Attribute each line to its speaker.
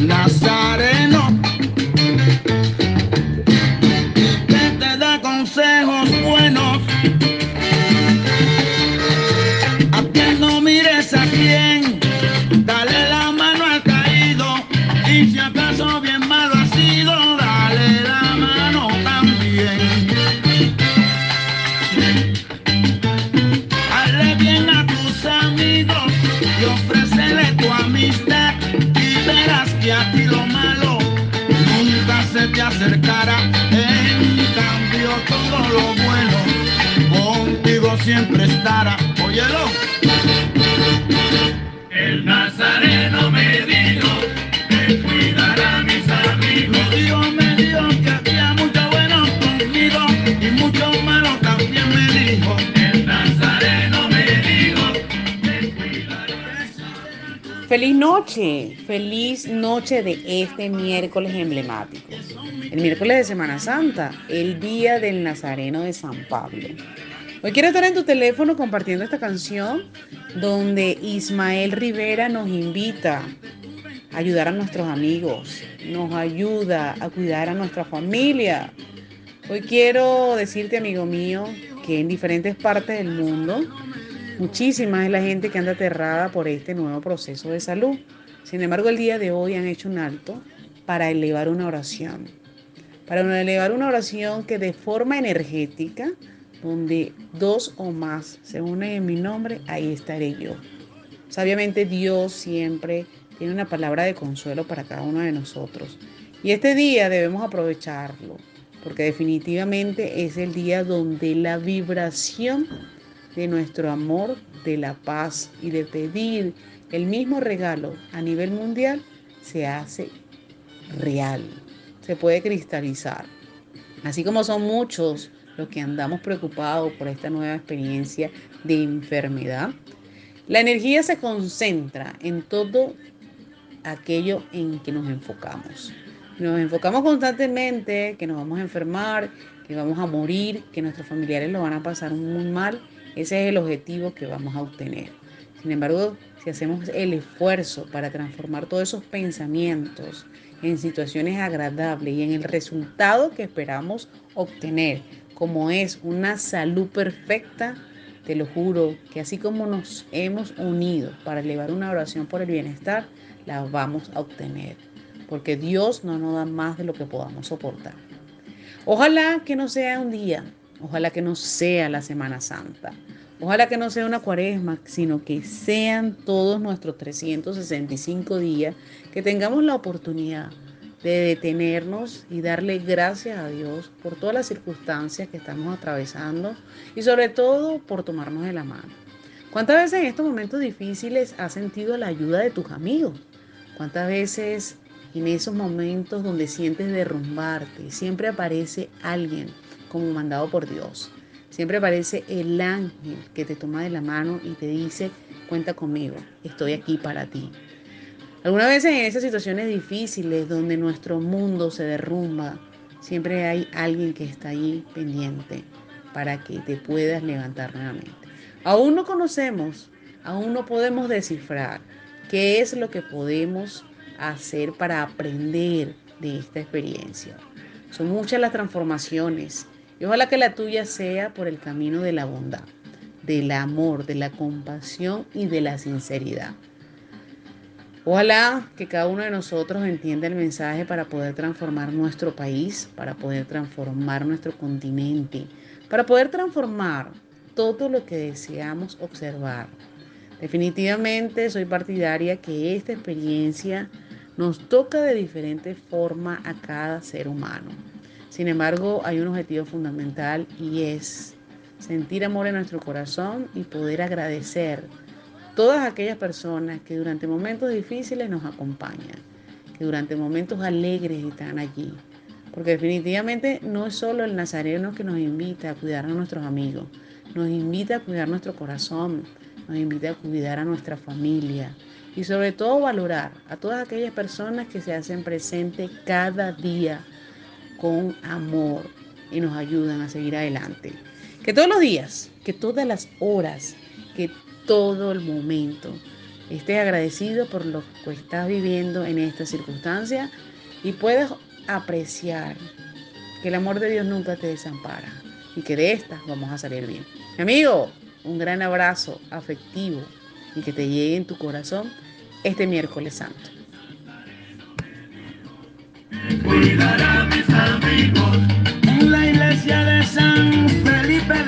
Speaker 1: el nazareno acercará. En cambio todo lo bueno contigo siempre estará. Óyelo.
Speaker 2: Feliz noche, feliz noche de este miércoles emblemático. El miércoles de Semana Santa, el día del Nazareno de San Pablo. Hoy quiero estar en tu teléfono compartiendo esta canción donde Ismael Rivera nos invita a ayudar a nuestros amigos, nos ayuda a cuidar a nuestra familia. Hoy quiero decirte, amigo mío, que en diferentes partes del mundo Muchísima es la gente que anda aterrada por este nuevo proceso de salud. Sin embargo, el día de hoy han hecho un alto para elevar una oración. Para elevar una oración que de forma energética, donde dos o más se unen en mi nombre, ahí estaré yo. Sabiamente Dios siempre tiene una palabra de consuelo para cada uno de nosotros. Y este día debemos aprovecharlo, porque definitivamente es el día donde la vibración de nuestro amor, de la paz y de pedir el mismo regalo a nivel mundial se hace real, se puede cristalizar. Así como son muchos los que andamos preocupados por esta nueva experiencia de enfermedad, la energía se concentra en todo aquello en que nos enfocamos. Nos enfocamos constantemente que nos vamos a enfermar, que vamos a morir, que nuestros familiares lo van a pasar muy mal ese es el objetivo que vamos a obtener. Sin embargo, si hacemos el esfuerzo para transformar todos esos pensamientos en situaciones agradables y en el resultado que esperamos obtener, como es una salud perfecta, te lo juro que así como nos hemos unido para elevar una oración por el bienestar, la vamos a obtener. Porque Dios no nos da más de lo que podamos soportar. Ojalá que no sea un día Ojalá que no sea la Semana Santa. Ojalá que no sea una cuaresma, sino que sean todos nuestros 365 días que tengamos la oportunidad de detenernos y darle gracias a Dios por todas las circunstancias que estamos atravesando y sobre todo por tomarnos de la mano. ¿Cuántas veces en estos momentos difíciles has sentido la ayuda de tus amigos? ¿Cuántas veces en esos momentos donde sientes derrumbarte siempre aparece alguien como mandado por Dios. Siempre aparece el ángel que te toma de la mano y te dice, cuenta conmigo, estoy aquí para ti. Algunas veces en esas situaciones difíciles donde nuestro mundo se derrumba, siempre hay alguien que está ahí pendiente para que te puedas levantar nuevamente. Aún no conocemos, aún no podemos descifrar qué es lo que podemos hacer para aprender de esta experiencia. Son muchas las transformaciones y ojalá que la tuya sea por el camino de la bondad, del amor, de la compasión y de la sinceridad. Ojalá que cada uno de nosotros entienda el mensaje para poder transformar nuestro país, para poder transformar nuestro continente, para poder transformar todo lo que deseamos observar. Definitivamente soy partidaria que esta experiencia nos toca de diferente forma a cada ser humano. Sin embargo, hay un objetivo fundamental y es sentir amor en nuestro corazón y poder agradecer todas aquellas personas que durante momentos difíciles nos acompañan, que durante momentos alegres están allí. Porque definitivamente no es solo el nazareno que nos invita a cuidar a nuestros amigos, nos invita a cuidar nuestro corazón, nos invita a cuidar a nuestra familia y sobre todo valorar a todas aquellas personas que se hacen presentes cada día con amor y nos ayudan a seguir adelante. Que todos los días, que todas las horas, que todo el momento estés agradecido por lo que estás viviendo en esta circunstancia y puedas apreciar que el amor de Dios nunca te desampara y que de estas vamos a salir bien. amigo, un gran abrazo afectivo y que te llegue en tu corazón este miércoles santo
Speaker 3: cuidará mis amigos. En la iglesia de San Felipe de